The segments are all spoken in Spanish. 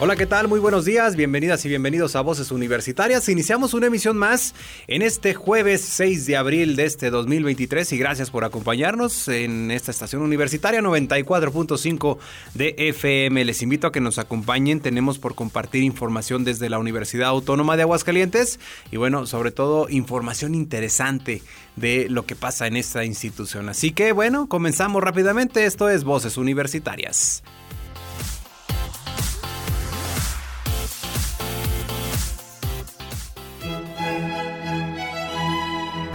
Hola, ¿qué tal? Muy buenos días, bienvenidas y bienvenidos a Voces Universitarias. Iniciamos una emisión más en este jueves 6 de abril de este 2023 y gracias por acompañarnos en esta estación universitaria 94.5 de FM. Les invito a que nos acompañen, tenemos por compartir información desde la Universidad Autónoma de Aguascalientes y bueno, sobre todo información interesante de lo que pasa en esta institución. Así que bueno, comenzamos rápidamente, esto es Voces Universitarias.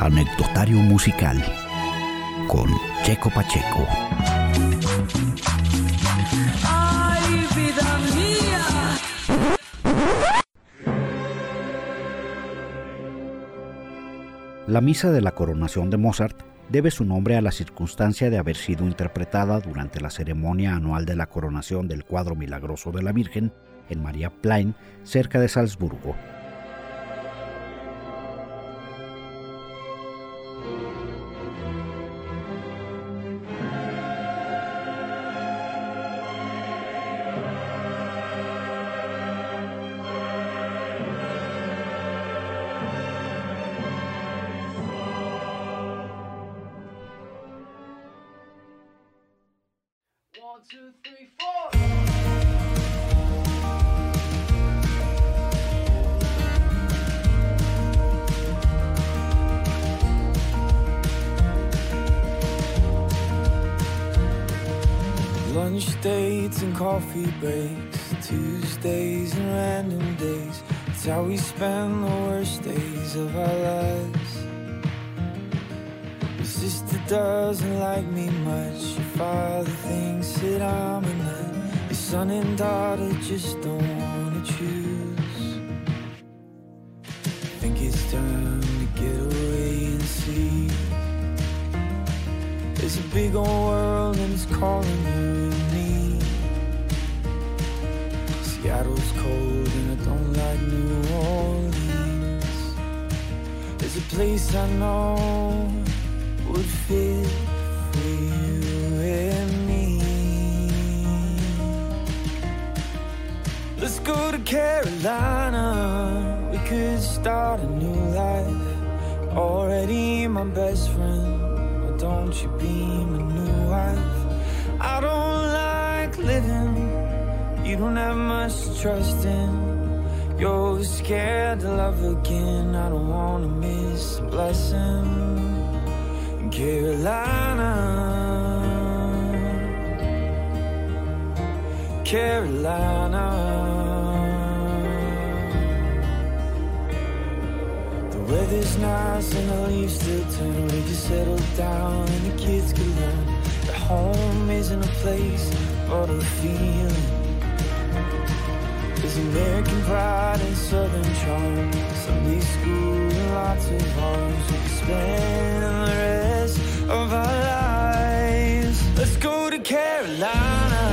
Anecdotario musical con Checo Pacheco. Ay, vida mía. La misa de la coronación de Mozart debe su nombre a la circunstancia de haber sido interpretada durante la ceremonia anual de la coronación del cuadro milagroso de la Virgen en María Plain, cerca de Salzburgo. One, two, three, four. Lunch dates and coffee breaks, Tuesdays and random days. It's how we spend the worst days of our lives. Doesn't like me much. Your father thinks that I'm a nut. Your son and daughter just don't wanna choose. Think it's time to get away and see. There's a big old world and it's calling you and me. Seattle's cold and I don't like New Orleans. There's a place I know would fit for you and me. Let's go to Carolina. We could start a new life. Already my best friend. Why don't you be my new wife? I don't like living. You don't have much to trust in. You're scared to love again. I don't wanna miss a blessing. Carolina, Carolina. The weather's nice and the leaves still turn. We just settle down and the kids can learn The home isn't a place but a feeling. There's American pride and Southern charm. Sunday school and lots of arms. We can spend the rest of our lives. Let's go to Carolina.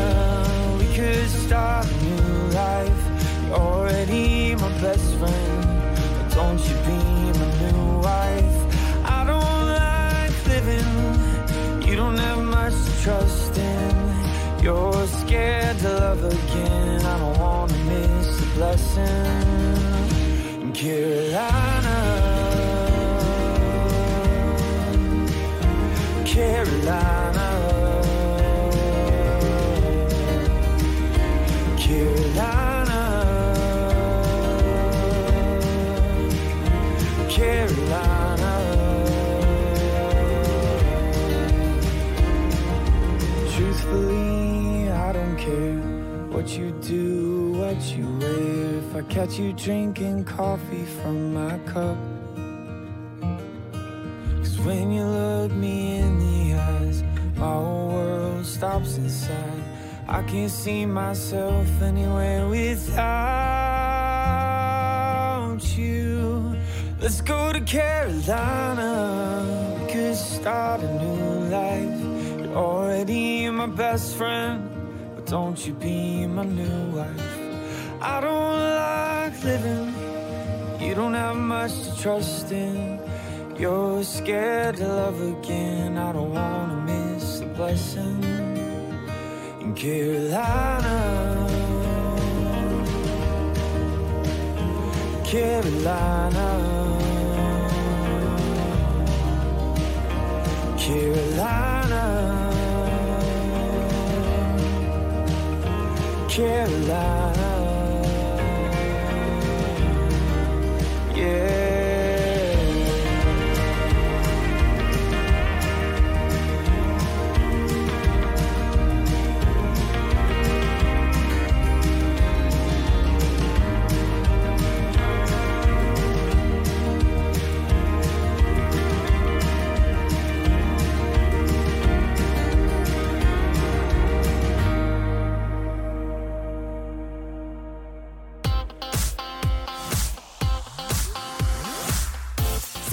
We could start a new life. You're already my best friend. But don't you be my new wife? I don't like living. You don't have much to trust in. You're scared to love again. I don't wanna miss the blessing. In Carolina, Carolina, Carolina, Carolina. Truthfully, I don't care what you do, what you wear. If I catch you drinking coffee from my cup. Cause when you look me stops inside. I can't see myself anywhere without you. Let's go to Carolina. We could start a new life. You're already my best friend, but don't you be my new wife. I don't like living, you don't have much to trust in. You're scared to love again, I don't wanna In Carolina, Carolina, Carolina, Carolina, yeah.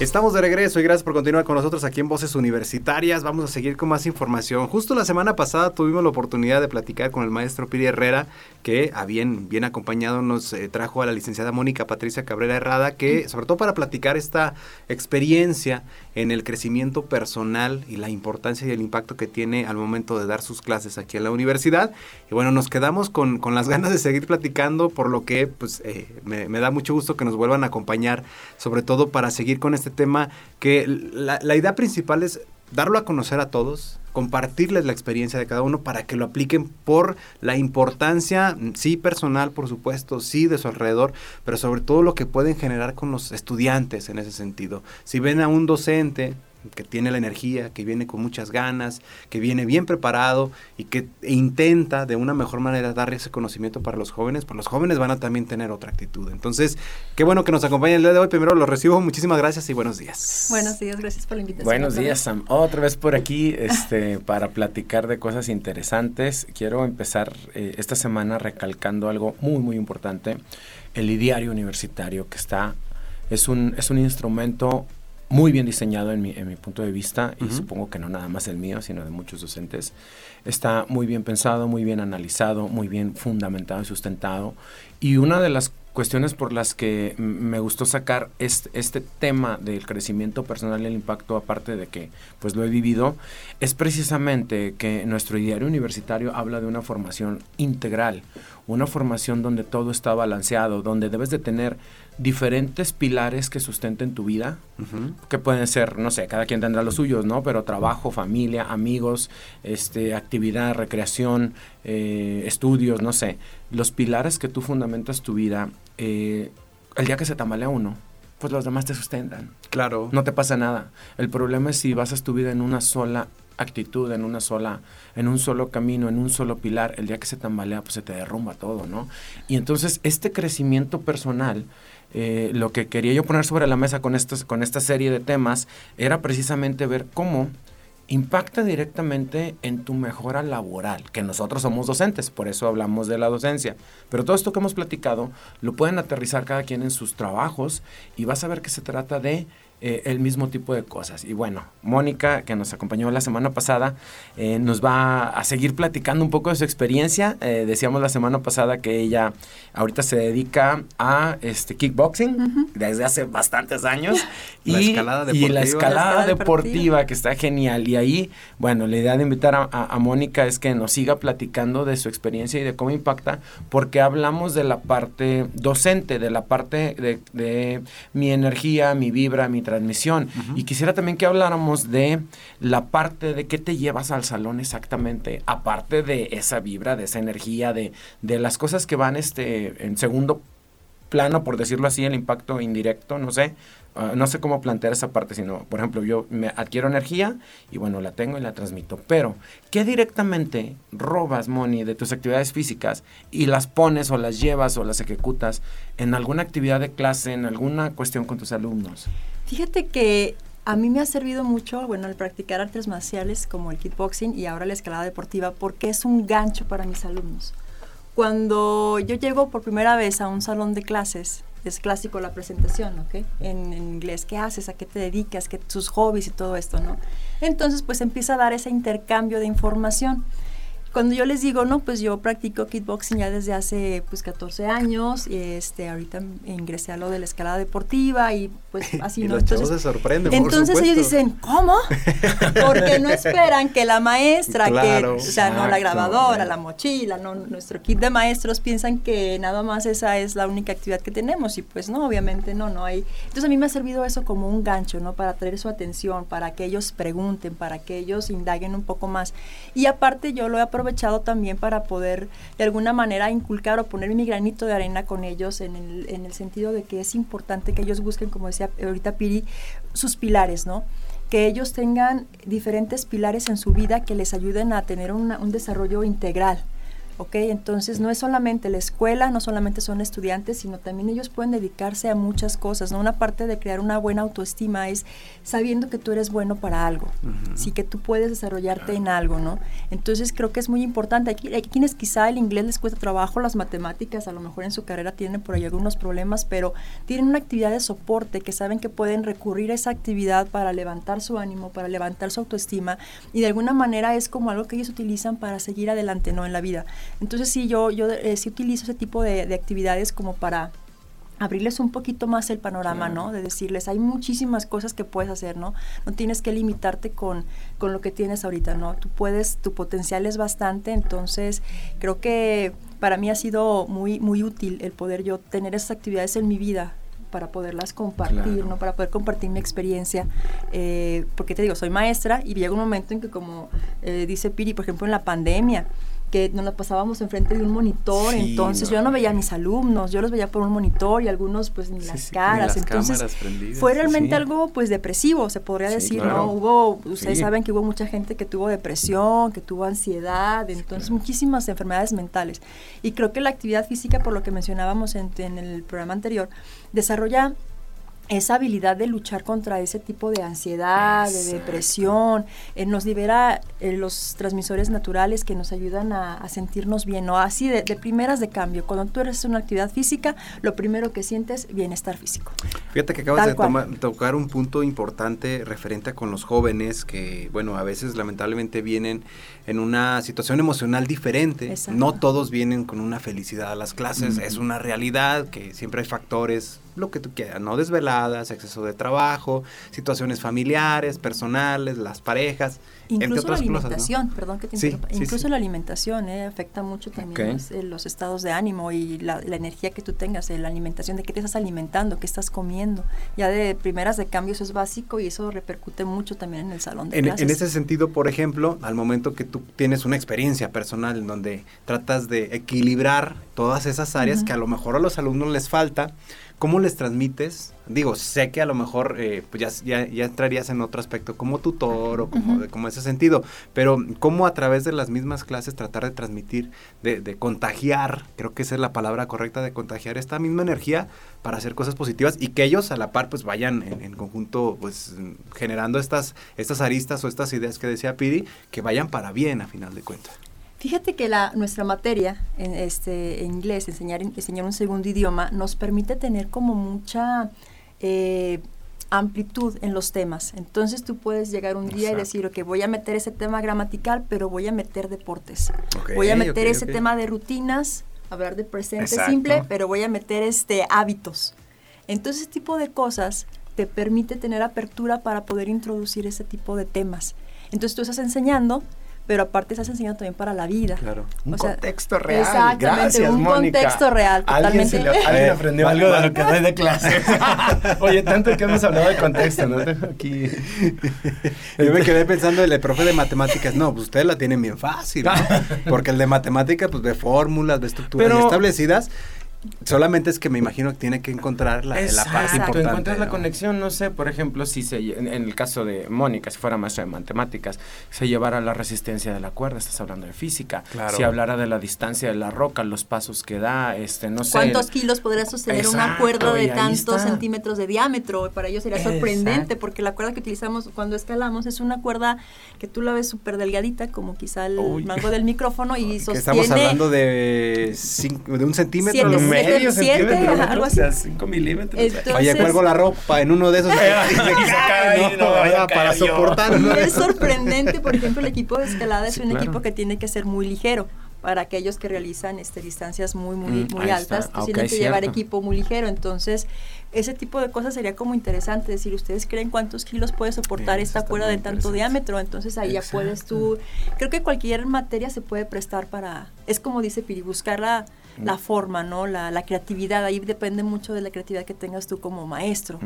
Estamos de regreso y gracias por continuar con nosotros aquí en Voces Universitarias. Vamos a seguir con más información. Justo la semana pasada tuvimos la oportunidad de platicar con el maestro Piri Herrera, que a bien, bien acompañado nos eh, trajo a la licenciada Mónica Patricia Cabrera Herrada, que sobre todo para platicar esta experiencia en el crecimiento personal y la importancia y el impacto que tiene al momento de dar sus clases aquí en la universidad. Y bueno, nos quedamos con, con las ganas de seguir platicando, por lo que pues eh, me, me da mucho gusto que nos vuelvan a acompañar, sobre todo para seguir con este tema que la, la idea principal es darlo a conocer a todos, compartirles la experiencia de cada uno para que lo apliquen por la importancia, sí personal, por supuesto, sí de su alrededor, pero sobre todo lo que pueden generar con los estudiantes en ese sentido. Si ven a un docente que tiene la energía, que viene con muchas ganas, que viene bien preparado y que intenta de una mejor manera dar ese conocimiento para los jóvenes, pues los jóvenes van a también tener otra actitud. Entonces, qué bueno que nos acompañen el día de hoy. Primero los recibo, muchísimas gracias y buenos días. Buenos días, gracias por la invitación. Buenos días. Sam. Otra vez por aquí este, para platicar de cosas interesantes. Quiero empezar eh, esta semana recalcando algo muy, muy importante. El ideario universitario que está, es un, es un instrumento muy bien diseñado en mi, en mi punto de vista y supongo que no nada más el mío, sino de muchos docentes. Está muy bien pensado, muy bien analizado, muy bien fundamentado y sustentado. Y una de las cuestiones por las que me gustó sacar este, este tema del crecimiento personal y el impacto, aparte de que pues lo he vivido, es precisamente que nuestro diario universitario habla de una formación integral, una formación donde todo está balanceado, donde debes de tener diferentes pilares que sustenten tu vida, que pueden ser, no sé, cada quien tendrá los suyos, ¿no? Pero trabajo, familia, amigos, este, actividad, recreación, eh, estudios, no sé. Los pilares que tú fundamentas tu vida, eh, el día que se tambalea uno, pues los demás te sustentan. Claro. No te pasa nada. El problema es si basas tu vida en una sola actitud, en una sola, en un solo camino, en un solo pilar, el día que se tambalea, pues se te derrumba todo, ¿no? Y entonces este crecimiento personal, eh, lo que quería yo poner sobre la mesa con, con esta serie de temas, era precisamente ver cómo impacta directamente en tu mejora laboral, que nosotros somos docentes, por eso hablamos de la docencia. Pero todo esto que hemos platicado lo pueden aterrizar cada quien en sus trabajos y vas a ver que se trata de eh, el mismo tipo de cosas. Y bueno, Mónica, que nos acompañó la semana pasada, eh, nos va a seguir platicando un poco de su experiencia. Eh, decíamos la semana pasada que ella ahorita se dedica a este kickboxing desde hace bastantes años. La y, escalada y la deportiva. escalada La escalada deportiva, deportiva. que está genial. Y ahí, bueno, la idea de invitar a, a- a Mónica es que nos siga platicando de su experiencia y de cómo impacta, porque hablamos de la parte docente, de la parte de, de mi energía, mi vibra, mi transmisión. Y quisiera también que habláramos de la parte de qué te llevas al salón exactamente, aparte de esa vibra, de esa energía, de, de las cosas que van este, en segundo plano, por decirlo así, el impacto indirecto, no sé, ah, no sé cómo plantear esa parte, sino, por ejemplo, yo me adquiero energía y bueno, la tengo y la transmito, pero ¿qué directamente robas, Moni, de tus actividades físicas y las pones o las llevas o las ejecutas en alguna actividad de clase, en alguna cuestión con tus alumnos? Fíjate que A mí me ha servido mucho, bueno, el practicar artes marciales como el kickboxing y ahora la escalada deportiva porque es un gancho para mis alumnos. Cuando yo llego por primera vez a un salón de clases, es clásico la presentación, ¿ok? En, en inglés, ¿qué haces? ¿A qué te dedicas? ¿Qué tus hobbies y todo esto, ¿no? Entonces, pues empieza a dar ese intercambio de información. Cuando yo les digo, no, pues yo practico kickboxing ya desde hace pues 14 años, y este, ahorita ingresé a lo de la escalada deportiva y pues así, y ¿no? los chavos se sorprenden, por Entonces ellos supuesto. dicen, ¿cómo? Porque no esperan que la maestra, Claro, que, o sea, no la exacto. grabadora, la mochila, no, nuestro kit de maestros piensan que nada más esa es la única actividad que tenemos y pues no, obviamente no, no hay. Entonces a mí me ha servido eso como un gancho, ¿no? Para traer su atención, para que ellos pregunten, para que ellos indaguen un poco más. Y aparte yo lo he aprovechado también para poder de alguna manera inculcar o poner mi granito de arena con ellos en el, en el sentido de que es importante que ellos busquen, como decía ahorita Piri, sus pilares, ¿no? que ellos tengan diferentes pilares en su vida que les ayuden a tener una- un desarrollo integral. ¿Ok? Entonces no es solamente la escuela, no solamente son estudiantes, sino también ellos pueden dedicarse a muchas cosas, ¿no? Una parte de crear una buena autoestima es sabiendo que tú eres bueno para algo, sí que tú puedes desarrollarte en algo, ¿no? Entonces creo que es muy importante. Aquí, hay quienes quizá el inglés les cuesta trabajo, las matemáticas a lo mejor en su carrera tienen por ahí algunos problemas, pero tienen una actividad de soporte que saben que pueden recurrir a esa actividad para levantar su ánimo, para levantar su autoestima y de alguna manera es como algo que ellos utilizan para seguir adelante, ¿no? En la vida. Entonces sí, yo, yo eh, sí utilizo ese tipo de, de actividades como para abrirles un poquito más el panorama, ¿no? De decirles, hay muchísimas cosas que puedes hacer, ¿no? No tienes que limitarte con, con lo que tienes ahorita, ¿no? Tú puedes, tu potencial es bastante, entonces creo que para mí ha sido muy, muy útil el poder yo tener esas actividades en mi vida para poderlas compartir, Claro. ¿no? Para poder compartir mi experiencia. Eh, porque te digo, soy maestra y llega un momento en que como eh, dice Piri, por ejemplo, en la pandemia, que nos la pasábamos enfrente de un monitor, Sí, entonces no. yo no veía a mis alumnos, yo los veía por un monitor y algunos pues ni Sí, las sí, ni caras, las entonces fue sí, realmente algo pues depresivo, se podría decir, claro. ¿no? Hubo, ustedes saben que hubo mucha gente que tuvo depresión, que tuvo ansiedad, entonces muchísimas enfermedades mentales. Y creo que la actividad física, por lo que mencionábamos en, en el programa anterior, desarrolla esa habilidad de luchar contra ese tipo de ansiedad, de depresión, eh, nos libera eh, los transmisores naturales que nos ayudan a, a sentirnos bien, ¿no? Así de, de primeras de cambio. Cuando tú eres una actividad física, lo primero que sientes bienestar físico. Fíjate que acabas Tal de toma- tocar un punto importante referente a con los jóvenes que, bueno, a veces lamentablemente vienen en una situación emocional diferente. Exacto. No todos vienen con una felicidad a las clases, es una realidad que siempre hay factores, lo que tú quieras, no desveladas, exceso de trabajo, situaciones familiares, personales, las parejas, entre Incluso la otras cosas. ¿no? alimentación, perdón que te Sí, Incluso sí. la alimentación eh, afecta mucho también los, eh, los estados de ánimo y la, la energía que tú tengas, eh, la alimentación, de qué te estás alimentando, qué estás comiendo. Ya de primeras de cambio eso es básico y eso repercute mucho también en el salón de En, clases. en ese sentido, por ejemplo, al momento que tú tienes una experiencia personal en donde tratas de equilibrar todas esas áreas que a lo mejor a los alumnos les falta, ¿cómo les transmites? Digo, sé que a lo mejor eh, pues ya, ya, ya entrarías en otro aspecto como tutor o como, de, como ese sentido, pero ¿cómo a través de las mismas clases tratar de transmitir, de, de contagiar, creo que esa es la palabra correcta, de contagiar esta misma energía para hacer cosas positivas y que ellos a la par pues vayan en, en conjunto pues generando estas, estas aristas o estas ideas que decía Pidi, que vayan para bien a final de cuentas. Fíjate que la, nuestra materia en este en inglés, enseñar, enseñar un segundo idioma, nos permite tener como mucha eh, amplitud en los temas. Entonces tú puedes llegar un día y decir, ok, voy a meter ese tema gramatical, pero voy a meter deportes. Voy a meter ok, ese tema de rutinas, hablar de presente Exacto. simple, pero voy a meter este hábitos. Entonces ese tipo de cosas te permite tener apertura para poder introducir ese tipo de temas. Entonces tú estás enseñando, pero aparte estás enseñando también para la vida. Claro. Un O sea, contexto real. Exactamente, Gracias, un Mónica. contexto real, Alguien, se totalmente. le- alguien Eh, aprendió va- algo de lo que doy de clase. Oye, tanto que hemos hablado de contexto, ¿no? Aquí. Yo me quedé pensando, el profe de matemáticas, no, pues ustedes la tienen bien fácil, ¿no? porque el de matemáticas pues ve fórmulas, ve estructuras Pero- establecidas Solamente es que me imagino que tiene que encontrar la, la parte Exacto, importante. encuentras la conexión, no sé, por ejemplo, si se, en, en el caso de Mónica, si fuera maestra de matemáticas, se llevara la resistencia de la cuerda, estás hablando de física. Claro. Si hablara de la distancia de la roca, los pasos que da, este, no sé. ¿Cuántos kilos podría sostener una Exacto, cuerda y de tantos está. centímetros de diámetro? Para ellos sería sorprendente Exacto. porque la cuerda que utilizamos cuando escalamos es una cuerda que tú la ves súper delgadita, como quizá el Uy. mango del micrófono y sostiene... estamos hablando de, cinco- de un centímetro. Siete, ¿no? siete, medio siete, centímetro, ajá, ¿no? algo O sea, así. 5 milímetros. Entonces- Oye, cuelgo la ropa en uno de esos. Y se cae, no, vaya a para soportar. de es sorprendente, por ejemplo, el equipo de escalada es Sí, un claro. equipo que tiene que ser muy ligero para aquellos que realizan este, distancias muy, muy, Mm, muy altas. pues Ah, tienen que llevar equipo muy ligero. Entonces, ese tipo de cosas sería como interesante. decir, ¿ustedes creen cuántos kilos puede soportar Bien, esta cuerda de tanto diámetro? Entonces, ahí ya puedes tú. Creo que cualquier materia se puede prestar para. Es como dice Piri, buscar la, la forma, ¿no? La, la creatividad. Ahí depende mucho de la creatividad que tengas tú como maestro.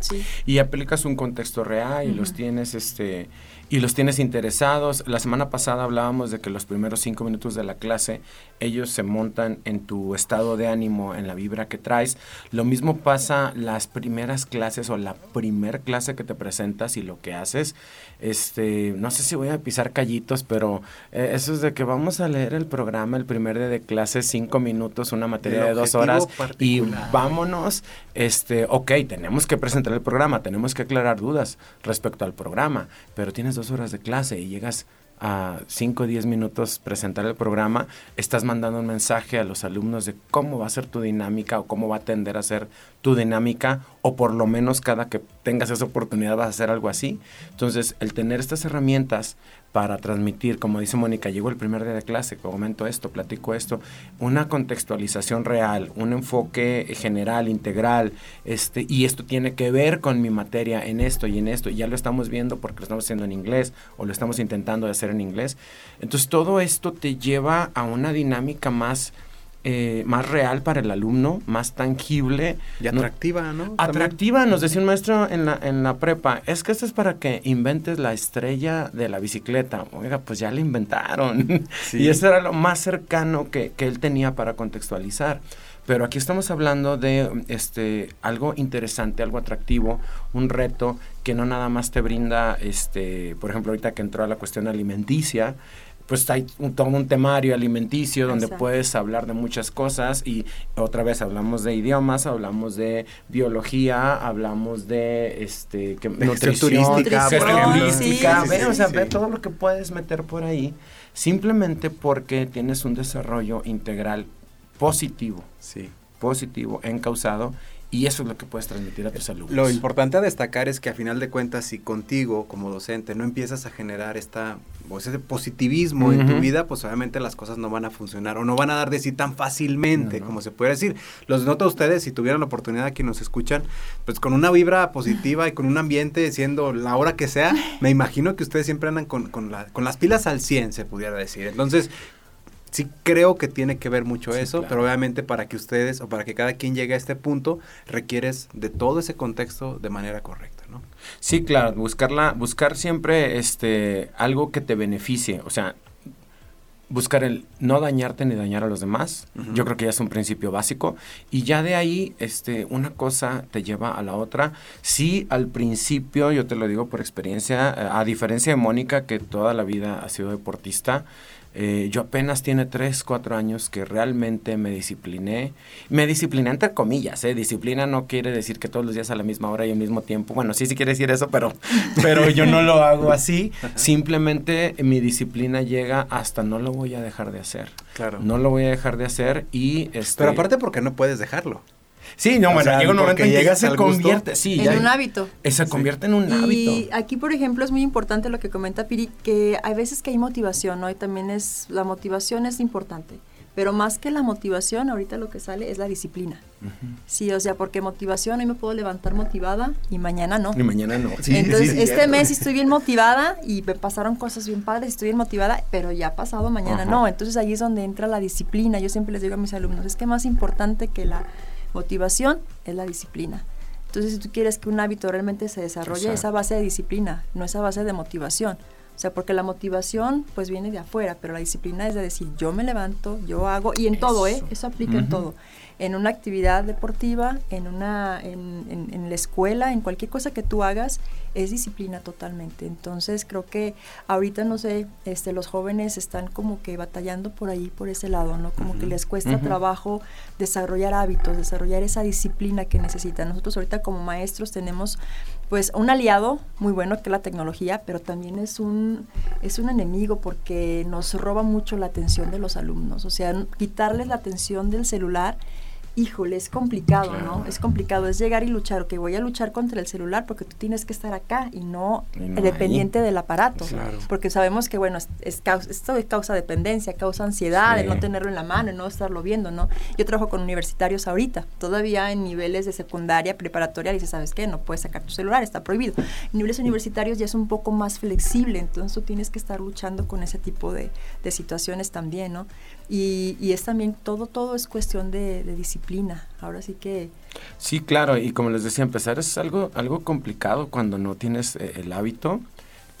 Sí. y aplicas un contexto real y los tienes este y los tienes interesados. La semana pasada hablábamos de que los primeros cinco minutos de la clase ellos se montan en tu estado de ánimo, en la vibra que traes. Lo mismo pasa las primeras clases o la primer clase que te presentas y lo que haces. Este, no sé si voy a pisar callitos, pero eh, eso es de que vamos a leer el programa el primer día de clase cinco minutos, una materia de dos horas y vámonos, este, ok, tenemos que presentar el programa, tenemos que aclarar dudas respecto al programa, pero tienes dos horas de clase y llegas a 5 o 10 minutos presentar el programa, estás mandando un mensaje a los alumnos de cómo va a ser tu dinámica o cómo va a tender a ser tu dinámica o por lo menos cada que tengas esa oportunidad vas a hacer algo así. Entonces, el tener estas herramientas para transmitir, como dice Mónica, llegó el primer día de clase, comento esto, platico esto, una contextualización real, un enfoque general, integral, este, y esto tiene que ver con mi materia en esto y en esto, y ya lo estamos viendo porque lo estamos haciendo en inglés o lo estamos intentando hacer en inglés. Entonces todo esto te lleva a una dinámica más, eh, más real para el alumno, más tangible. Y No- atractiva, ¿no? También. Atractiva, nos decía un maestro en la, en la prepa, es que esto es para que inventes la estrella de la bicicleta. Oiga, pues ya la inventaron. Sí. Y eso era lo más cercano que, que él tenía para contextualizar. Pero aquí estamos hablando de este algo interesante, algo atractivo, un reto que no nada más te brinda, este, por ejemplo, ahorita que entró a la cuestión alimenticia, pues hay un, todo un temario alimenticio donde Exacto. puedes hablar de muchas cosas y otra vez hablamos de idiomas, hablamos de biología, hablamos de este que, De turística, turística, Sí, ve, sí, o sea, sí, ve todo lo que puedes meter por ahí, simplemente porque tienes un desarrollo integral positivo, Sí. positivo, encausado, y eso es lo que puedes transmitir a tus alumnos. Lo importante a destacar es que a final de cuentas, si contigo como docente no empiezas a generar esta, o ese positivismo en tu vida, pues obviamente las cosas no van a funcionar o no van a dar de sí tan fácilmente No, no. como se puede decir. Los noto a ustedes, si tuvieran la oportunidad aquí nos escuchan, pues con una vibra positiva y con un ambiente siendo la hora que sea, me imagino que ustedes siempre andan con, con, la- con las pilas al 100, se pudiera decir. Entonces, sí creo que tiene que ver mucho Sí, eso, claro. pero obviamente para que ustedes o para que cada quien llegue a este punto, requieres de todo ese contexto de manera correcta, ¿no? Sí, claro, buscarla, buscar siempre este algo que te beneficie, o sea, buscar el no dañarte ni dañar a los demás. Yo creo que ya es un principio básico y ya de ahí este una cosa te lleva a la otra. Sí, al principio yo te lo digo por experiencia, eh, a diferencia de Mónica que toda la vida ha sido deportista, eh, yo apenas tiene 3, 4 años que realmente me discipliné. Me discipliné entre comillas, ¿eh? Disciplina no quiere decir que todos los días a la misma hora y al mismo tiempo. Bueno, sí, sí quiere decir eso, pero, pero yo no lo hago así. Simplemente mi disciplina llega hasta no lo voy a dejar de hacer. Claro. No lo voy a dejar de hacer y... Este, Pero aparte porque no puedes dejarlo. Sí, no, o bueno, sea, llega un momento porque en que ya llegas se convierte... Sí, en ya- un hábito. Se convierte en un hábito. Y aquí, por ejemplo, es muy importante lo que comenta Piri, que hay veces que hay motivación, ¿no? Y también es, la motivación es importante. Pero más que la motivación, ahorita lo que sale es la disciplina. Sí, o sea, porque motivación, hoy me puedo levantar motivada y mañana no. Y mañana no. Sí, Entonces, sí, sí, este cierto. mes estoy bien motivada y me pasaron cosas bien padres, estoy bien motivada, pero ya pasado mañana no. Entonces ahí es donde entra la disciplina. Yo siempre les digo a mis alumnos, es que más importante que la motivación es la disciplina. Entonces, si tú quieres que un hábito realmente se desarrolle, Exacto. es a base de disciplina, no es a base de motivación. O sea, porque la motivación pues viene de afuera, pero la disciplina es de decir, yo me levanto, yo hago, y en todo, ¿eh? Eso aplica en todo en una actividad deportiva, en, una, en, en, en, la escuela, en cualquier cosa que tú hagas, es disciplina totalmente. Entonces creo que ahorita, no sé, este, los jóvenes están como que batallando por ahí, por ese lado, ¿no? Como uh -huh. que les cuesta uh -huh. trabajo desarrollar hábitos, desarrollar esa disciplina que necesitan. Nosotros ahorita como maestros tenemos pues un aliado muy bueno que es la tecnología, pero también es un, es un enemigo porque nos roba mucho la atención de los alumnos. O sea, quitarles la atención del celular híjole, es complicado, claro. ¿no? Es complicado, es llegar y luchar, que voy a luchar contra el celular porque tú tienes que estar acá y no, y no dependiente ahí. del aparato. Claro. Porque sabemos que, bueno, es, es causa, esto causa dependencia, causa ansiedad, sí. el no tenerlo en la mano, el no estarlo viendo, ¿no? Yo trabajo con universitarios ahorita, todavía en niveles de secundaria, preparatoria, dices, ¿sabes qué? No puedes sacar tu celular, está prohibido. En niveles universitarios ya es un poco más flexible, entonces tú tienes que estar luchando con ese tipo de, de situaciones también, ¿no? Y, y, es también, todo, todo es cuestión de, de, disciplina. Ahora sí que... Sí, claro, y como les decía, empezar es algo, algo complicado cuando no tienes eh, el hábito,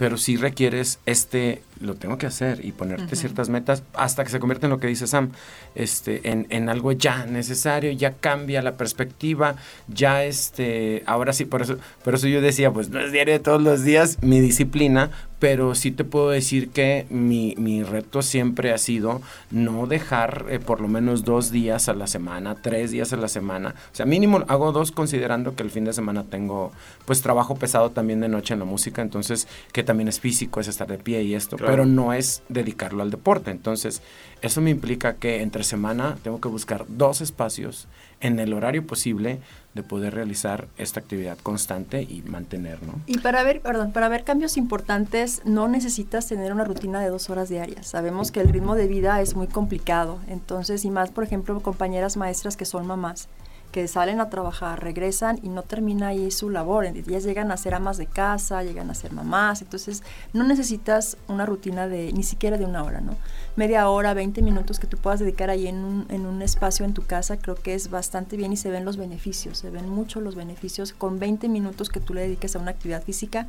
pero sí requieres este, lo tengo que hacer y ponerte ciertas metas hasta que se convierte en lo que dice Sam, este, en, en, algo ya necesario, ya cambia la perspectiva, ya este, ahora sí, por eso, por eso yo decía, pues no es diario de todos los días mi disciplina, pero sí te puedo decir que mi, mi reto siempre ha sido no dejar eh, por lo menos dos días a la semana, tres días a la semana. O sea, mínimo hago dos considerando que el fin de semana tengo pues trabajo pesado también de noche en la música, entonces que también es físico, es estar de pie y esto, claro. pero no es dedicarlo al deporte. Entonces, eso me implica que entre semana tengo que buscar dos espacios en el horario posible de poder realizar esta actividad constante y mantener, ¿no? Y para ver, perdón, para ver cambios importantes no necesitas tener una rutina de dos horas diarias. Sabemos que el ritmo de vida es muy complicado, entonces, y más, por ejemplo, compañeras maestras que son mamás, que salen a trabajar, regresan y no termina ahí su labor. Ellas llegan a ser amas de casa, llegan a ser mamás, entonces no necesitas una rutina de ni siquiera de una hora, ¿no? Media hora, 20 minutos que tú puedas dedicar ahí en un, en un espacio en tu casa, creo que es bastante bien y se ven los beneficios, se ven mucho los beneficios. Con 20 minutos que tú le dediques a una actividad física,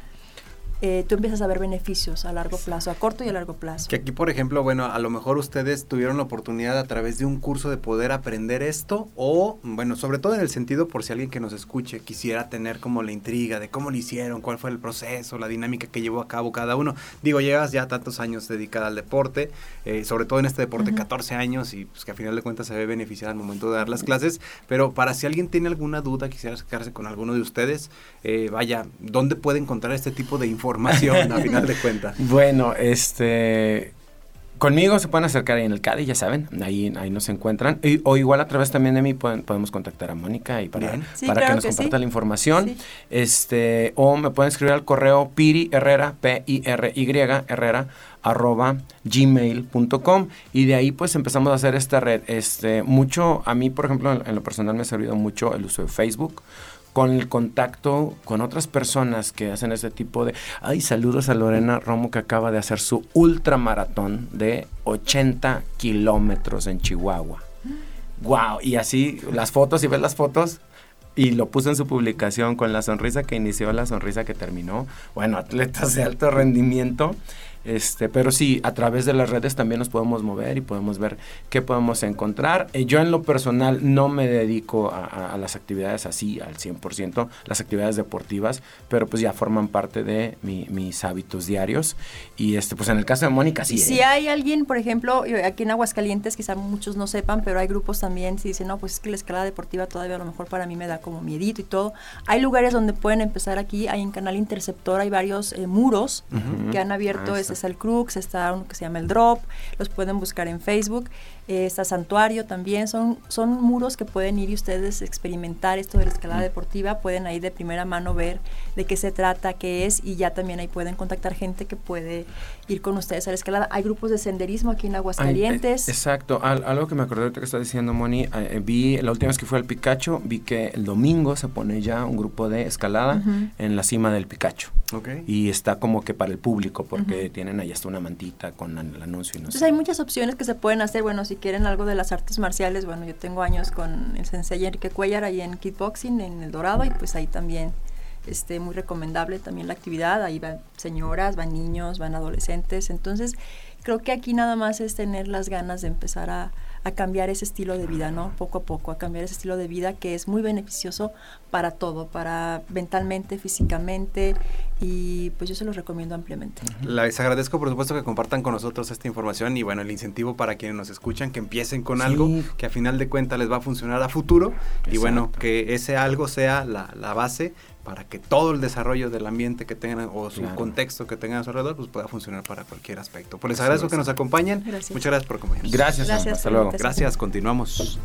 eh, tú empiezas a ver beneficios a largo plazo, a corto y a largo plazo. Que aquí, por ejemplo, bueno, a lo mejor ustedes tuvieron la oportunidad a través de un curso de poder aprender esto o, bueno, sobre todo en el sentido por si alguien que nos escuche quisiera tener como la intriga de cómo lo hicieron, cuál fue el proceso, la dinámica que llevó a cabo cada uno. Digo, llevas ya tantos años dedicada al deporte, eh, sobre todo en este deporte, uh -huh. 14 años y pues que a final de cuentas se ve beneficiada al momento de dar las clases, pero para si alguien tiene alguna duda, quisiera sacarse con alguno de ustedes, eh, vaya, ¿dónde puede encontrar este tipo de información? Información a final de cuentas. Bueno, este conmigo se pueden acercar ahí en el CADI, ya saben, ahí, ahí nos encuentran. Y, o igual a través también de mí pueden, podemos contactar a Mónica y para, sí, para claro que nos que comparta sí. la información. Sí. Este, o me pueden escribir al correo Piri Herrera, P-I-R-Y Herrera, arroba gmail.com y de ahí pues empezamos a hacer esta red. Este, mucho, a mí por ejemplo en, en lo personal me ha servido mucho el uso de Facebook con el contacto con otras personas que hacen ese tipo de... Ay, saludos a Lorena Romo que acaba de hacer su ultramaratón de 80 kilómetros en Chihuahua. ¡Wow! Y así las fotos, y ves las fotos, y lo puso en su publicación con la sonrisa que inició, la sonrisa que terminó. Bueno, atletas de alto rendimiento. Este, pero sí, a través de las redes también nos podemos mover y podemos ver qué podemos encontrar. Eh, yo en lo personal no me dedico a, a, a, las actividades así al 100%, las actividades deportivas, pero pues ya forman parte de mi, mis hábitos diarios. Y este, pues en el caso de Mónica sí. Si ¿eh? hay alguien, por ejemplo, aquí en Aguascalientes, quizá muchos no sepan, pero hay grupos también, si dicen, no, pues es que la escalada deportiva todavía a lo mejor para mí me da como miedito y todo. Hay lugares donde pueden empezar aquí, hay en Canal Interceptor, hay varios eh, muros uh -huh. que han abierto, ah, ese es el Crux, está uno que se llama el Drop, los pueden buscar en Facebook, está Santuario también, son, son muros que pueden ir y ustedes experimentar esto de la escalada deportiva, pueden ahí de primera mano ver de qué se trata, qué es, y ya también ahí pueden contactar gente que puede ir con ustedes a la escalada. Hay grupos de senderismo aquí en Aguascalientes. Ay, eh, exacto, Al, algo que me acordé de que está diciendo Moni, eh, vi la última vez que fui al Picacho, vi que el domingo se pone ya un grupo de escalada uh -huh. en la cima del Picacho. Okay. Y está como que para el público, porque uh -huh. tienen ahí hasta una mantita con el anuncio. Y no Entonces sé. hay muchas opciones que se pueden hacer. Bueno, si quieren algo de las artes marciales, bueno, yo tengo años con el sensei Enrique Cuellar ahí en kickboxing, en El Dorado, y pues ahí también este, muy recomendable también la actividad. Ahí van señoras, van niños, van adolescentes. Entonces, creo que aquí nada más es tener las ganas de empezar a, a cambiar ese estilo de vida, ¿no? Poco a poco, a cambiar ese estilo de vida que es muy beneficioso para todo, para mentalmente, físicamente, y pues yo se los recomiendo ampliamente. Les agradezco por supuesto que compartan con nosotros esta información y bueno, el incentivo para quienes nos escuchan, que empiecen con Sí. algo que a final de cuentas les va a funcionar a futuro y bueno, Exacto. que ese algo sea la, la base para que todo el desarrollo del ambiente que tengan o su Claro. contexto que tengan a su alrededor pues pueda funcionar para cualquier aspecto. Pues les agradezco que nos acompañen. Gracias. Muchas gracias por acompañarnos. Gracias. Gracias hasta luego. invitación. Gracias, continuamos.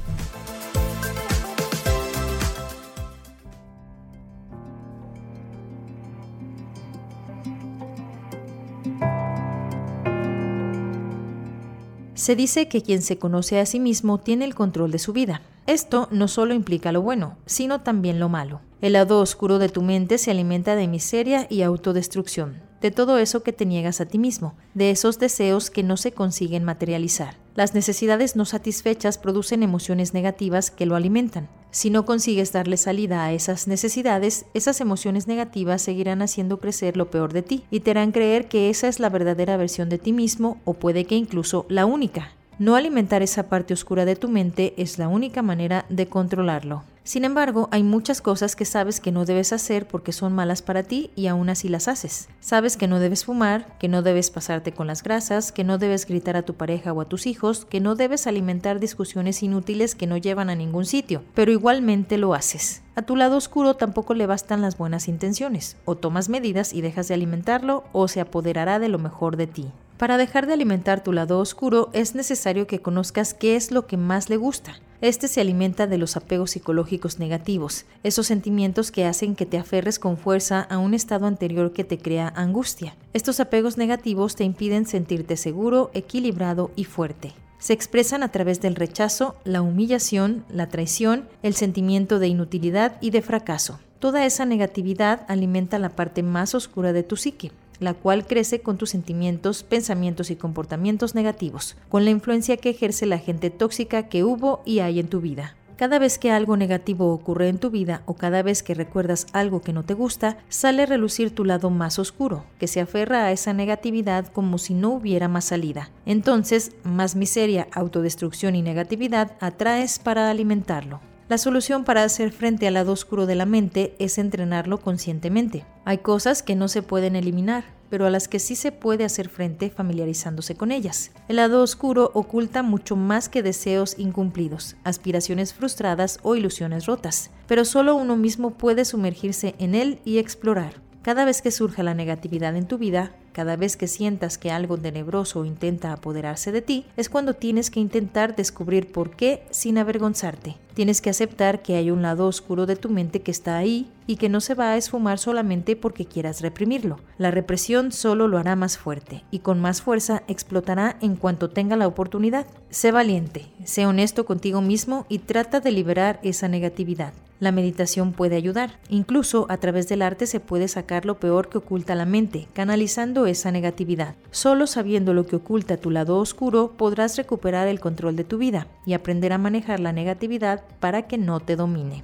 Se dice que quien se conoce a sí mismo tiene el control de su vida. Esto no solo implica lo bueno, sino también lo malo. El lado oscuro de tu mente se alimenta de miseria y autodestrucción, de todo eso que te niegas a ti mismo, de esos deseos que no se consiguen materializar. Las necesidades no satisfechas producen emociones negativas que lo alimentan. Si no consigues darle salida a esas necesidades, esas emociones negativas seguirán haciendo crecer lo peor de ti y te harán creer que esa es la verdadera versión de ti mismo o puede que incluso la única. No alimentar esa parte oscura de tu mente es la única manera de controlarlo. Sin embargo, hay muchas cosas que sabes que no debes hacer porque son malas para ti y aún así las haces. Sabes que no debes fumar, que no debes pasarte con las grasas, que no debes gritar a tu pareja o a tus hijos, que no debes alimentar discusiones inútiles que no llevan a ningún sitio, pero igualmente lo haces. A tu lado oscuro tampoco le bastan las buenas intenciones. O tomas medidas y dejas de alimentarlo o se apoderará de lo mejor de ti. Para dejar de alimentar tu lado oscuro es necesario que conozcas qué es lo que más le gusta. Este se alimenta de los apegos psicológicos negativos, esos sentimientos que hacen que te aferres con fuerza a un estado anterior que te crea angustia. Estos apegos negativos te impiden sentirte seguro, equilibrado y fuerte. Se expresan a través del rechazo, la humillación, la traición, el sentimiento de inutilidad y de fracaso. Toda esa negatividad alimenta la parte más oscura de tu psique, la cual crece con tus sentimientos, pensamientos y comportamientos negativos, con la influencia que ejerce la gente tóxica que hubo y hay en tu vida. Cada vez que algo negativo ocurre en tu vida o cada vez que recuerdas algo que no te gusta, sale a relucir tu lado más oscuro, que se aferra a esa negatividad como si no hubiera más salida. Entonces, más miseria, autodestrucción y negatividad atraes para alimentarlo. La solución para hacer frente al lado oscuro de la mente es entrenarlo conscientemente. Hay cosas que no se pueden eliminar, pero a las que sí se puede hacer frente familiarizándose con ellas. El lado oscuro oculta mucho más que deseos incumplidos, aspiraciones frustradas o ilusiones rotas, pero solo uno mismo puede sumergirse en él y explorar. Cada vez que surja la negatividad en tu vida, cada vez que sientas que algo tenebroso intenta apoderarse de ti, es cuando tienes que intentar descubrir por qué sin avergonzarte. Tienes que aceptar que hay un lado oscuro de tu mente que está ahí y que no se va a esfumar solamente porque quieras reprimirlo. La represión solo lo hará más fuerte y con más fuerza explotará en cuanto tenga la oportunidad. Sé valiente, sé honesto contigo mismo y trata de liberar esa negatividad. La meditación puede ayudar. Incluso a través del arte se puede sacar lo peor que oculta la mente, canalizando esa negatividad. Solo sabiendo lo que oculta tu lado oscuro podrás recuperar el control de tu vida y aprender a manejar la negatividad para que no te domine.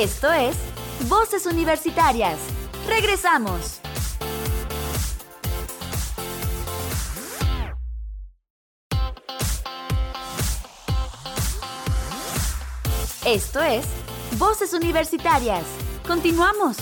Esto es Voces Universitarias. Regresamos. Esto es Voces Universitarias. Continuamos.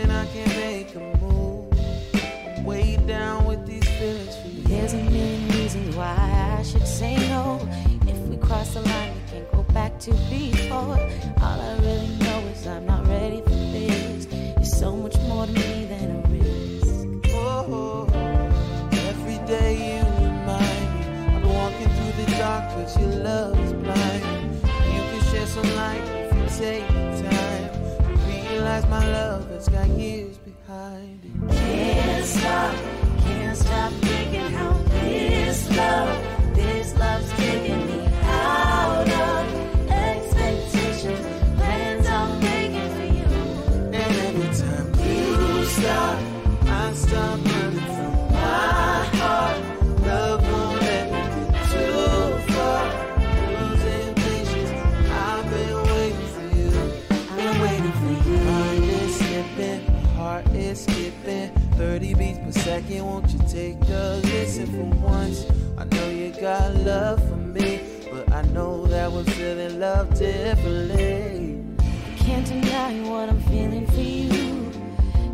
And I can't make a move. I'm way down with these feelings for you. There's a million reasons why I should say no. If we cross the line, we can't go back to before. All I really know is I'm not ready for this. You're so much more to me than a risk. Oh, every day you remind me. I've been walking through the dark cause your love is blind. You can shed some light if you take. Realize my love has got years behind it. Can't stop, can't stop thinking how this love, love for me, but I know that we're feeling love differently. I can't deny what I'm feeling for you.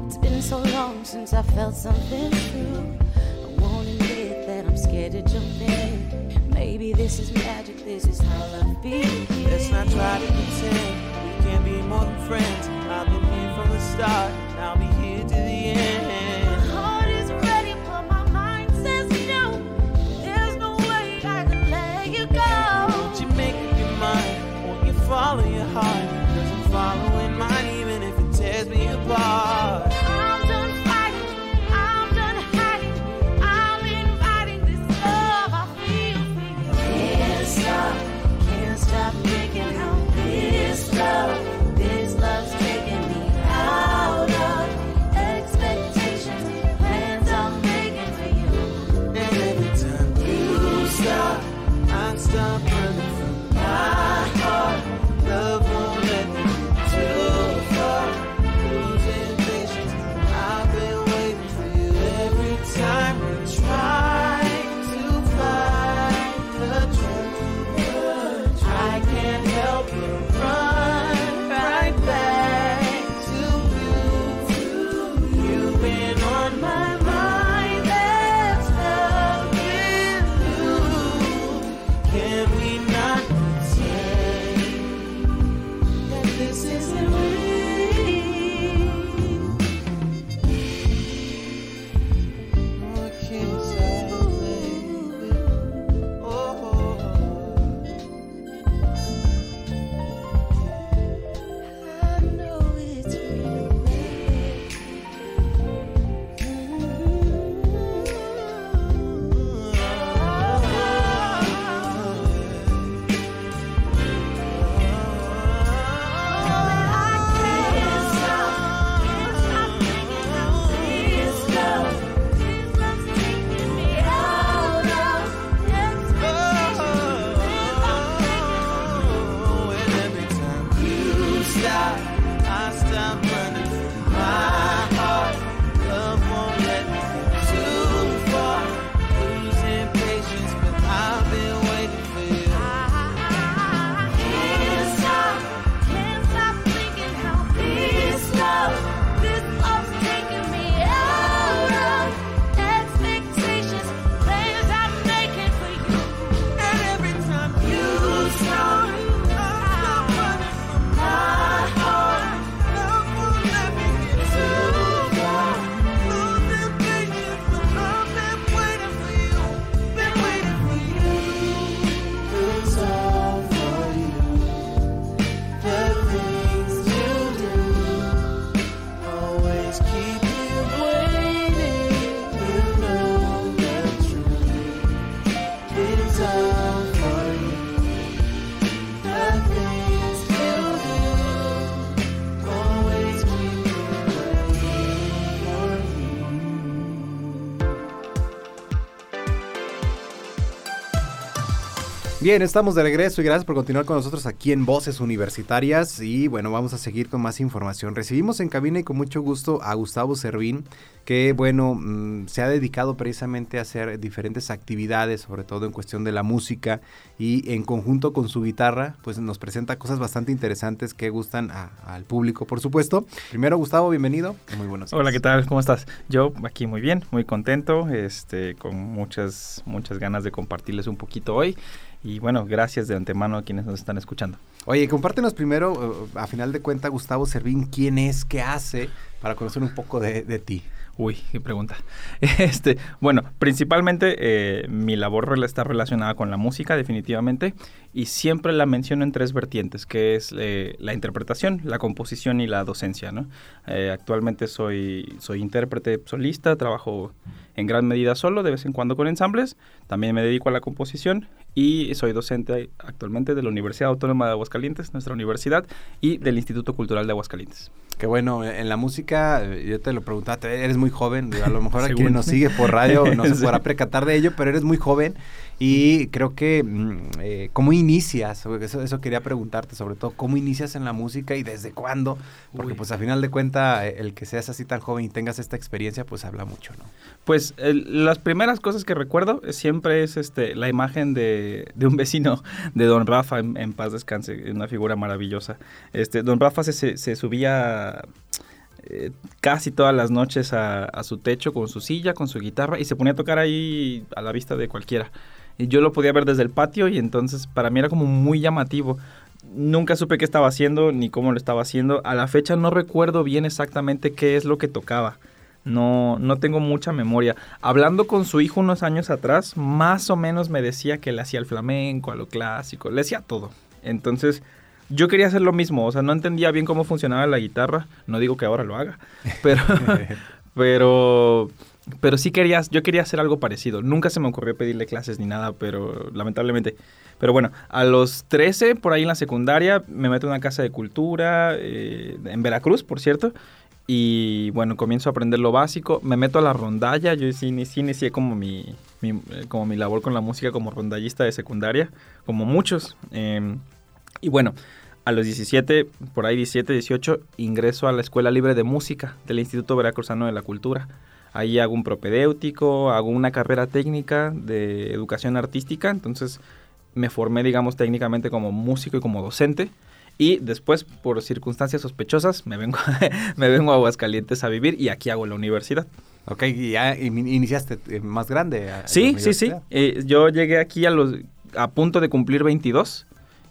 It's been so long since I felt something true. I won't admit that I'm scared to jump in. Maybe this is magic, this is how love begins. Let's not try to pretend we can't be more than friends. I've been here from the start, I'll be here to Bien, estamos de regreso y gracias por continuar con nosotros aquí en Voces Universitarias y bueno, vamos a seguir con más información. Recibimos en cabina y con mucho gusto a Gustavo Servín, que bueno, mm, se ha dedicado precisamente a hacer diferentes actividades, sobre todo en cuestión de la música y en conjunto con su guitarra, pues nos presenta cosas bastante interesantes que gustan a- al público, por supuesto. Primero, Gustavo, bienvenido. Muy buenos días. Hola, ¿qué tal? ¿Cómo estás? Yo aquí muy bien, muy contento, este, con muchas, muchas ganas de compartirles un poquito hoy. Y bueno, gracias de antemano a quienes nos están escuchando. Oye, compártenos primero, eh, a final de cuentas, Gustavo Servín, quién es, qué hace, para conocer un poco de, de ti. Uy, qué pregunta. Este, bueno, principalmente eh, mi labor está relacionada con la música, definitivamente, y siempre la menciono en tres vertientes, que es eh, la interpretación, la composición y la docencia, ¿no? Eh, actualmente soy, soy intérprete solista, trabajo en gran medida solo, de vez en cuando con ensambles, también me dedico a la composición y soy docente actualmente de la Universidad Autónoma de Aguascalientes, nuestra universidad, y del Instituto Cultural de Aguascalientes. Que bueno, en la música, eh, yo te lo preguntaba, eres muy joven, a lo mejor a quien nos sigue por radio no se podrá percatar de ello, pero eres muy joven y creo que, mm, eh, ¿cómo inicias? Eso, eso quería preguntarte, sobre todo, ¿cómo inicias en la música y desde cuándo? Porque Uy. pues a final de cuentas, el que seas así tan joven y tengas esta experiencia, pues habla mucho, ¿no? Pues el- las primeras cosas que recuerdo eh, siempre es este la imagen de, de un vecino de Don Rafa, en, en paz descanse, una figura maravillosa. Este, Don Rafa se, se, se subía eh, casi todas las noches a, a su techo con su silla, con su guitarra y se ponía a tocar ahí a la vista de cualquiera. Y yo lo podía ver desde el patio y entonces para mí era como muy llamativo. Nunca supe qué estaba haciendo ni cómo lo estaba haciendo. A la fecha no recuerdo bien exactamente qué es lo que tocaba. No, no tengo mucha memoria. Hablando con su hijo unos años atrás, más o menos me decía que le hacía el flamenco, a lo clásico, le hacía todo. Entonces, yo quería hacer lo mismo, o sea, no entendía bien cómo funcionaba la guitarra. No digo que ahora lo haga, pero, pero, pero sí quería, yo quería hacer algo parecido. Nunca se me ocurrió pedirle clases ni nada, pero lamentablemente. Pero bueno, a los 13, por ahí en la secundaria, me meto en una casa de cultura, eh, en Veracruz, por cierto. Y bueno, comienzo a aprender lo básico. Me meto a la rondalla. Yo sí, ini- sí inicié como mi, mi, eh, como mi labor con la música como rondallista de secundaria, como muchos. Em, y bueno, a los 17, por ahí 17, 18, ingreso a la Escuela Libre de Música del Instituto Veracruzano de la Cultura. Ahí hago un propedéutico, hago una carrera técnica de educación artística, entonces me formé, digamos, técnicamente como músico y como docente. Y después, por circunstancias sospechosas, me vengo, me vengo a Aguascalientes a vivir y aquí hago la universidad. Ok, y ya in- iniciaste eh, más grande. a- la Sí, sí, sí. Eh, yo llegué aquí a los a punto de cumplir 22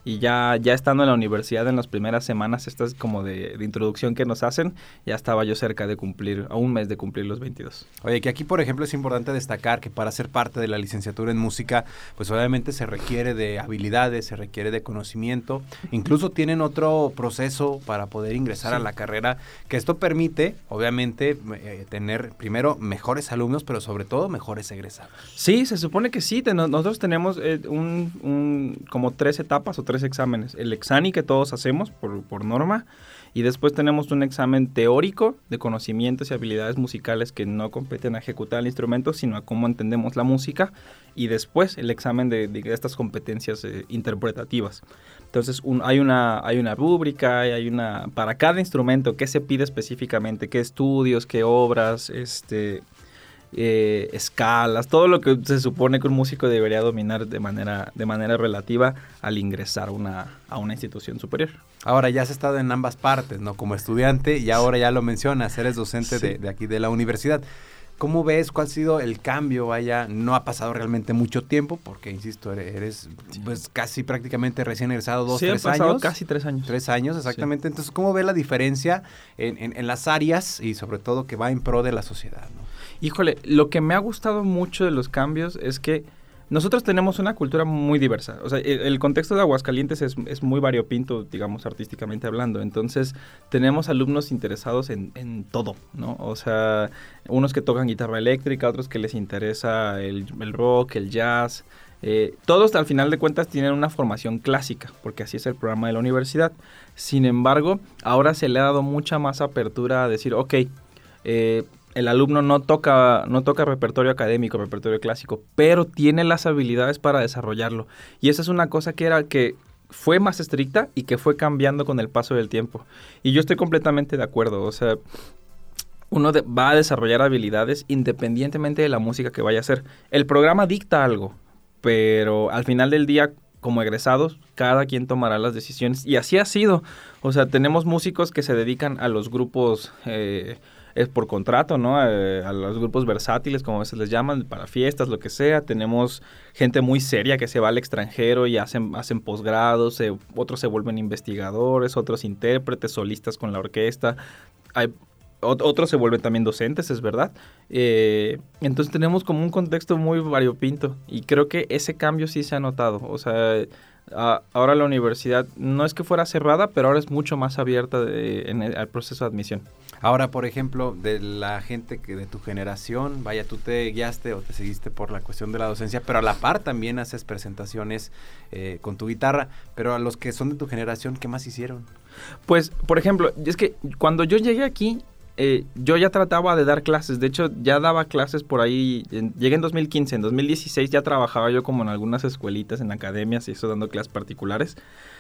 y ya, ya estando en la universidad en las primeras semanas, estas como de, de introducción que nos hacen, ya estaba yo cerca de cumplir, a un mes de cumplir los 22. Oye, que aquí, por ejemplo, es importante destacar que para ser parte de la licenciatura en música, pues obviamente se requiere de habilidades, se requiere de conocimiento. Incluso tienen otro proceso para poder ingresar a la carrera, que esto permite, obviamente, eh, tener primero mejores alumnos, pero sobre todo mejores egresados. Sí, se supone que sí. Nosotros tenemos eh, un, un- como tres etapas o tres exámenes. El exani que todos hacemos por, por norma. Y después tenemos un examen teórico de conocimientos y habilidades musicales que no competen a ejecutar el instrumento, sino a cómo entendemos la música. Y después el examen de, estas competencias eh, interpretativas. Entonces un- hay, una, hay una rúbrica, hay una para cada instrumento, qué se pide específicamente, qué estudios, qué obras, este, eh, escalas, todo lo que se supone que un músico debería dominar de manera, de manera relativa al ingresar a una, a una institución superior. Ahora ya has estado en ambas partes, ¿no? Como estudiante y ahora ya lo mencionas, eres docente Sí. de, de aquí de la universidad. ¿Cómo ves cuál ha sido el cambio? Vaya, no ha pasado realmente mucho tiempo, porque insisto, ere- eres pues casi prácticamente recién egresado, dos, sí, han tres pasado años. casi tres años. Tres años, exactamente. Entonces, ¿cómo ve la diferencia en, en- en las áreas y sobre todo que va en pro de la sociedad? ¿no? Híjole, lo que me ha gustado mucho de los cambios es que nosotros tenemos una cultura muy diversa. O sea, el, contexto de Aguascalientes es, es muy variopinto, digamos, artísticamente hablando. Entonces, tenemos alumnos interesados en, en todo, ¿no? O sea, unos que tocan guitarra eléctrica, otros que les interesa el, el rock, el jazz. Eh, todos, al final de cuentas, tienen una formación clásica, porque así es el programa de la universidad. Sin embargo, ahora se le ha dado mucha más apertura a decir, ok, eh, el alumno no toca, no toca repertorio académico, repertorio clásico, pero tiene las habilidades para desarrollarlo. Y esa es una cosa que era que fue más estricta y que fue cambiando con el paso del tiempo. Y yo estoy completamente de acuerdo. O sea, uno va a desarrollar habilidades independientemente de la música que vaya a hacer. El programa dicta algo, pero al final del día, como egresados, cada quien tomará las decisiones. Y así ha sido. O sea, tenemos músicos que se dedican a los grupos... eh, es por contrato, ¿no? Eh, a los grupos versátiles, como a veces les llaman, para fiestas, lo que sea. Tenemos gente muy seria que se va al extranjero y hacen, hacen posgrados, otros se vuelven investigadores, otros intérpretes, solistas con la orquesta. Hay, ot- otros se vuelven también docentes, es verdad. Eh, entonces tenemos como un contexto muy variopinto y creo que ese cambio sí se ha notado. O sea, ahora la universidad no es que fuera cerrada, pero ahora es mucho más abierta de- en el, al proceso de admisión. Ahora, por ejemplo, de la gente que de tu generación, vaya, tú te guiaste o te seguiste por la cuestión de la docencia, pero a la par también haces presentaciones eh, con tu guitarra, pero a los que son de tu generación, ¿qué más hicieron? Pues, por ejemplo, es que cuando yo llegué aquí, eh, yo ya trataba de dar clases. De hecho, ya daba clases por ahí. en- llegué en 2015. En 2016 ya trabajaba yo como en algunas escuelitas, en academias y eso, dando clases particulares.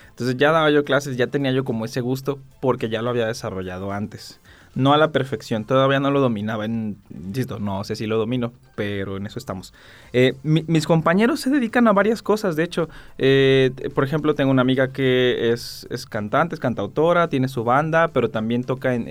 Entonces ya daba yo clases, ya tenía yo como ese gusto porque ya lo había desarrollado antes. No a la perfección, todavía no lo dominaba. En, insisto, no sé si lo domino, pero en eso estamos. Eh, mi- mis compañeros se dedican a varias cosas, de hecho. eh, por ejemplo, tengo una amiga que es, es cantante, es cantautora, tiene su banda, pero también toca en,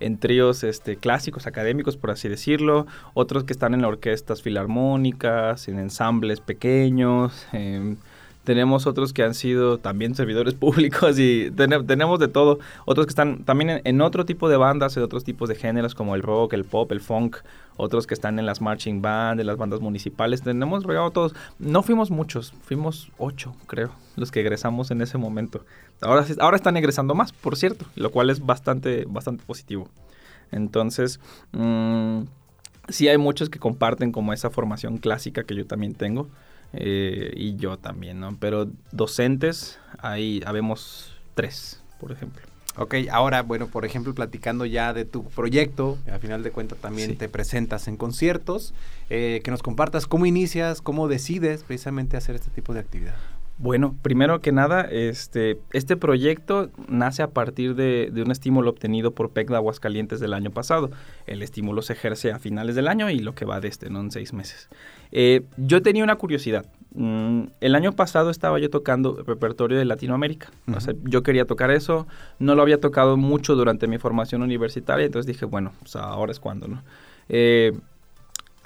en tríos este, clásicos, académicos, por así decirlo. Otros que están en orquestas filarmónicas, en ensambles pequeños. em, tenemos otros que han sido también servidores públicos y tene- tenemos de todo. Otros que están también en, otro tipo de bandas, en otros tipos de géneros como el rock, el pop, el funk. Otros que están en las marching band, en las bandas municipales. Tenemos regado todos. No fuimos muchos, fuimos ocho, creo, los que egresamos en ese momento. Ahora, ahora están egresando más, por cierto, lo cual es bastante, bastante positivo. Entonces, mm, sí hay muchos que comparten como esa formación clásica que yo también tengo. Eh, y yo también, ¿no? Pero docentes, ahí habemos tres, por ejemplo. Ok, ahora, bueno, por ejemplo, platicando ya de tu proyecto, a final de cuentas también Sí. te presentas en conciertos, eh, que nos compartas cómo inicias, cómo decides precisamente hacer este tipo de actividad. Bueno, primero que nada, este, este proyecto nace a partir de, de un estímulo obtenido por PEC de Aguascalientes del año pasado. El estímulo se ejerce a finales del año y lo que va de este, ¿no? En seis meses. Eh, yo tenía una curiosidad. Mm, el año pasado estaba yo tocando repertorio de Latinoamérica. O sea, yo quería tocar eso. No lo había tocado mucho durante mi formación universitaria, entonces dije, bueno, pues ahora es cuando, ¿no? Eh,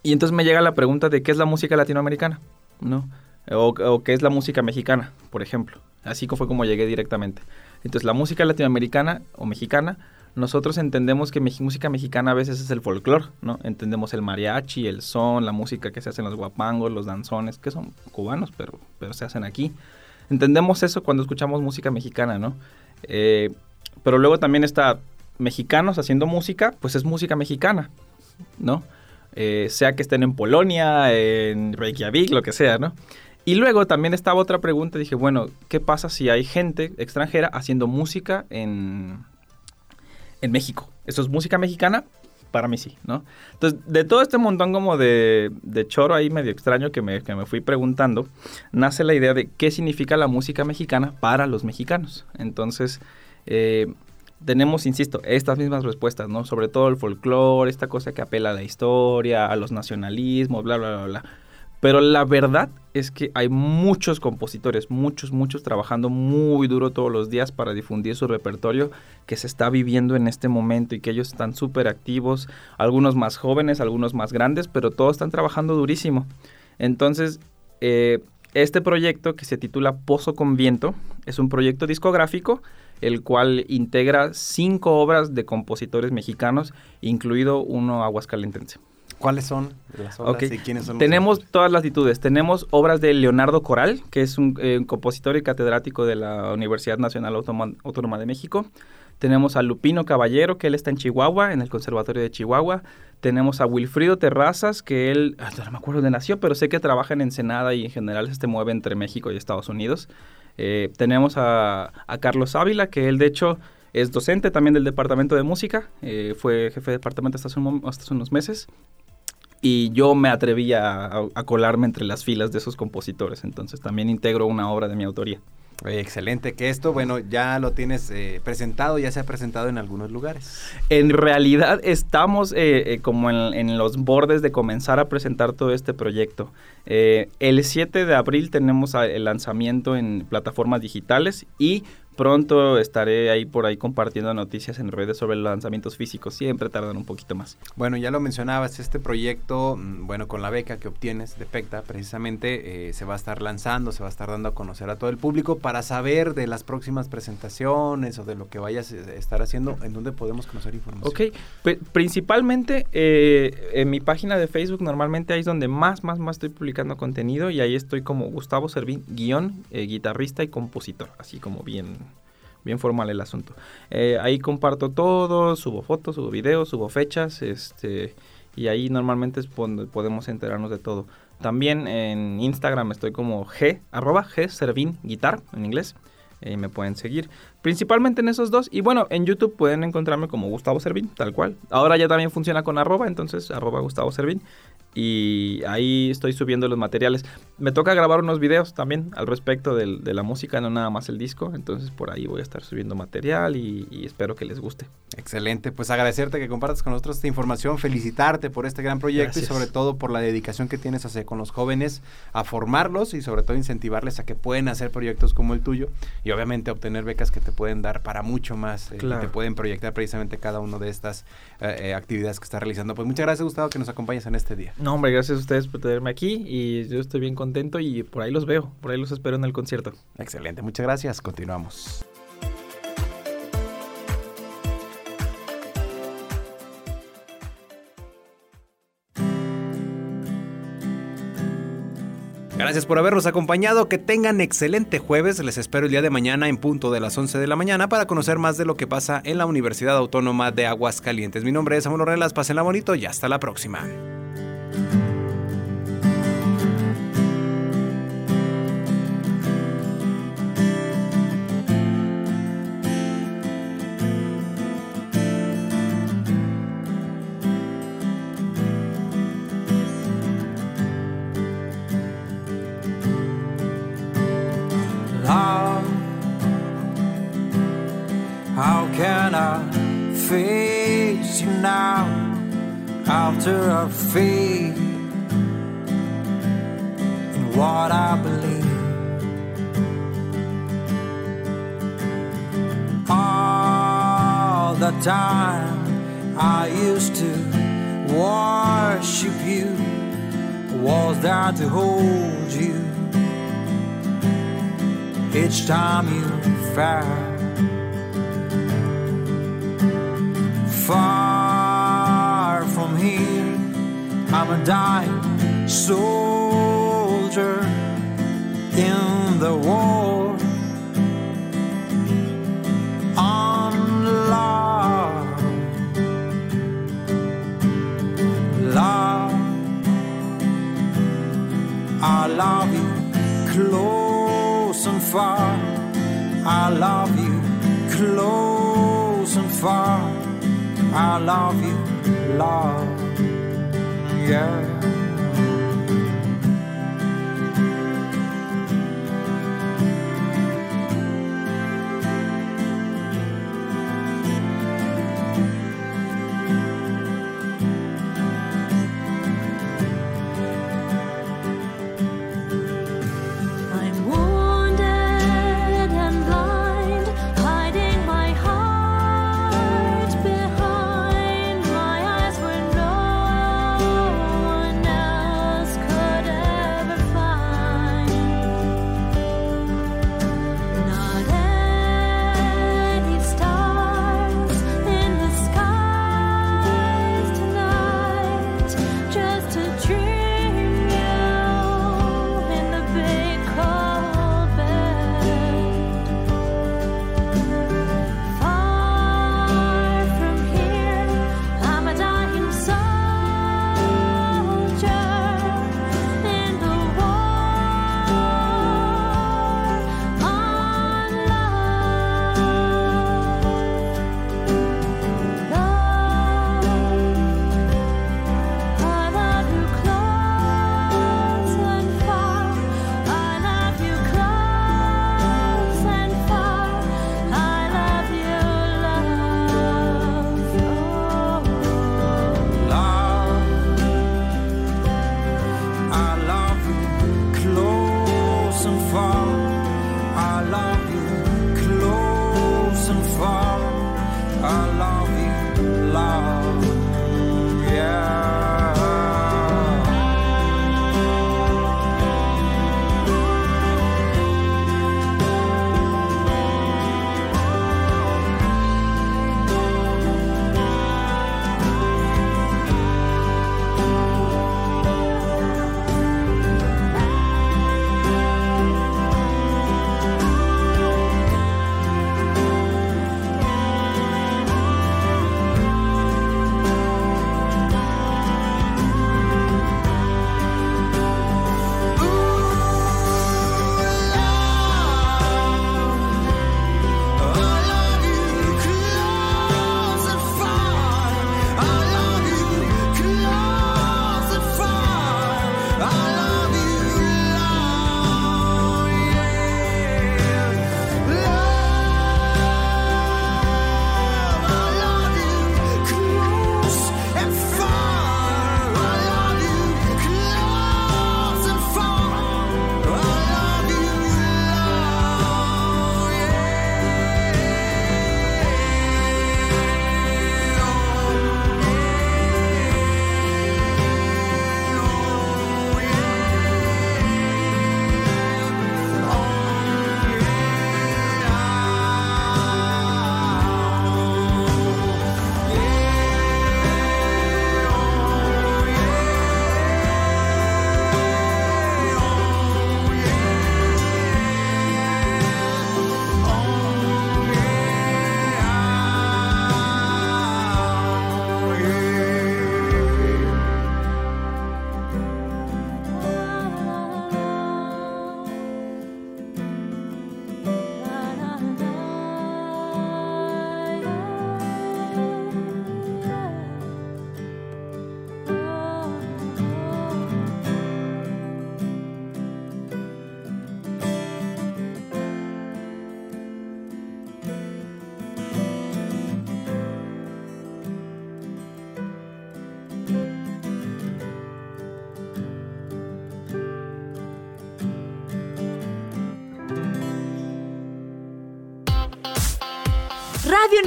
y entonces me llega la pregunta de qué es la música latinoamericana, ¿no? O, o qué es la música mexicana, por ejemplo. Así fue como llegué directamente. Entonces, la música latinoamericana o mexicana, nosotros entendemos que música mexicana a veces es el folclore, ¿no? Entendemos el mariachi, el son, la música que se hace en los guapangos, los danzones, que son cubanos, pero, pero se hacen aquí. Entendemos eso cuando escuchamos música mexicana, ¿no? Eh, pero luego también está mexicanos haciendo música, pues es música mexicana, ¿no? Eh, sea que estén en Polonia, en Reykjavik, lo que sea, ¿no? Y luego también estaba otra pregunta, dije, bueno, ¿qué pasa si hay gente extranjera haciendo música en, en México? ¿Eso es música mexicana? Para mí sí, ¿no? Entonces, de todo este montón como de, de choro ahí medio extraño que me, que me fui preguntando, nace la idea de qué significa la música mexicana para los mexicanos. Entonces, eh, tenemos, insisto, estas mismas respuestas, ¿no? Sobre todo el folclore, esta cosa que apela a la historia, a los nacionalismos, bla, bla, bla, bla. Pero la verdad es que hay muchos compositores, muchos, muchos trabajando muy duro todos los días para difundir su repertorio que se está viviendo en este momento y que ellos están súper activos, algunos más jóvenes, algunos más grandes, pero todos están trabajando durísimo. Entonces, eh, este proyecto que se titula Pozo con Viento es un proyecto discográfico el cual integra cinco obras de compositores mexicanos, incluido uno aguascalentense. ¿Cuáles son las obras Ok. y quiénes son los Tenemos autores? todas las latitudes. Tenemos obras de Leonardo Coral, que es un, eh, un compositor y catedrático de la Universidad Nacional Autónoma, Autónoma de México. Tenemos a Lupino Caballero, que él está en Chihuahua, en el Conservatorio de Chihuahua. Tenemos a Wilfrido Terrazas, que él, ah, no me acuerdo dónde nació, pero sé que trabaja en Ensenada y en general se mueve entre México y Estados Unidos. Eh, tenemos a, a Carlos Ávila, que él de hecho Es docente también del departamento de música, eh, fue jefe de departamento hasta hace, un hasta hace unos meses. Y yo me atreví a, a- a colarme entre las filas de esos compositores, entonces también integro una obra de mi autoría. Oye, excelente, que esto, bueno, ya lo tienes eh, presentado, ya se ha presentado en algunos lugares. En realidad estamos eh, eh, como en, en los bordes de comenzar a presentar todo este proyecto. El 7 de abril tenemos el lanzamiento en plataformas digitales y pronto estaré ahí por ahí compartiendo noticias en redes sobre los lanzamientos físicos. Siempre tardan un poquito más. Bueno, ya lo mencionabas, este proyecto, mm, bueno, con la beca que obtienes de PECTA, precisamente eh, se va a estar lanzando, se va a estar dando a conocer a todo el público para saber de las próximas presentaciones o de lo que vayas a estar haciendo, en dónde podemos conocer información. Ok, Pri- principalmente eh, en mi página de Facebook normalmente ahí es donde más, más, más estoy publicando contenido y ahí estoy como Gustavo Servín, guion, eh, guitarrista y compositor, así como bien, bien formal el asunto. Eh, ahí comparto todo, subo fotos, subo videos, subo fechas, este, y ahí normalmente es podemos enterarnos de todo. También en Instagram estoy como G, arroba G Servín Guitar en inglés. Y me pueden seguir. Principalmente en esos dos. Y bueno, en YouTube pueden encontrarme como Gustavo Servín, tal cual. Ahora ya también funciona con arroba, entonces arroba Gustavo Servín. Y ahí estoy subiendo los materiales. Me toca grabar unos videos también al respecto del- de la música, no nada más el disco. Entonces por ahí voy a estar subiendo material y, y espero que les guste. Excelente, pues agradecerte que compartas con nosotros esta información, felicitarte por este gran proyecto Gracias. y sobre todo por la dedicación que tienes hacia con los jóvenes a formarlos y sobre todo incentivarles a que pueden hacer proyectos como el tuyo y obviamente obtener becas que te pueden dar para mucho más, eh, Claro. te pueden proyectar precisamente cada una de estas eh, eh, actividades que estás realizando. Pues muchas gracias Gustavo que nos acompañes en este día. No, hombre, gracias a ustedes por tenerme aquí y yo estoy bien contento y por ahí los veo, por ahí los espero en el concierto. Excelente, muchas gracias, continuamos. Gracias por habernos acompañado. Que tengan excelente jueves. Les espero el día de mañana en punto de las 11 de la mañana para conocer más de lo que pasa en la Universidad Autónoma de Aguascalientes. Mi nombre es Samuel Ornelas. Pásenla bonito y hasta la próxima. Fade in what I believe? All the time I used to worship you was there to hold you each time you fell. Far I'm a dying soldier in the war. Unloved, love, I love you close and far. I love you close and far. I love you, love, young.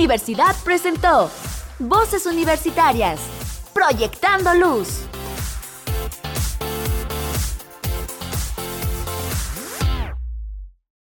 Universidad presentó Voces Universitarias, Proyectando Luz.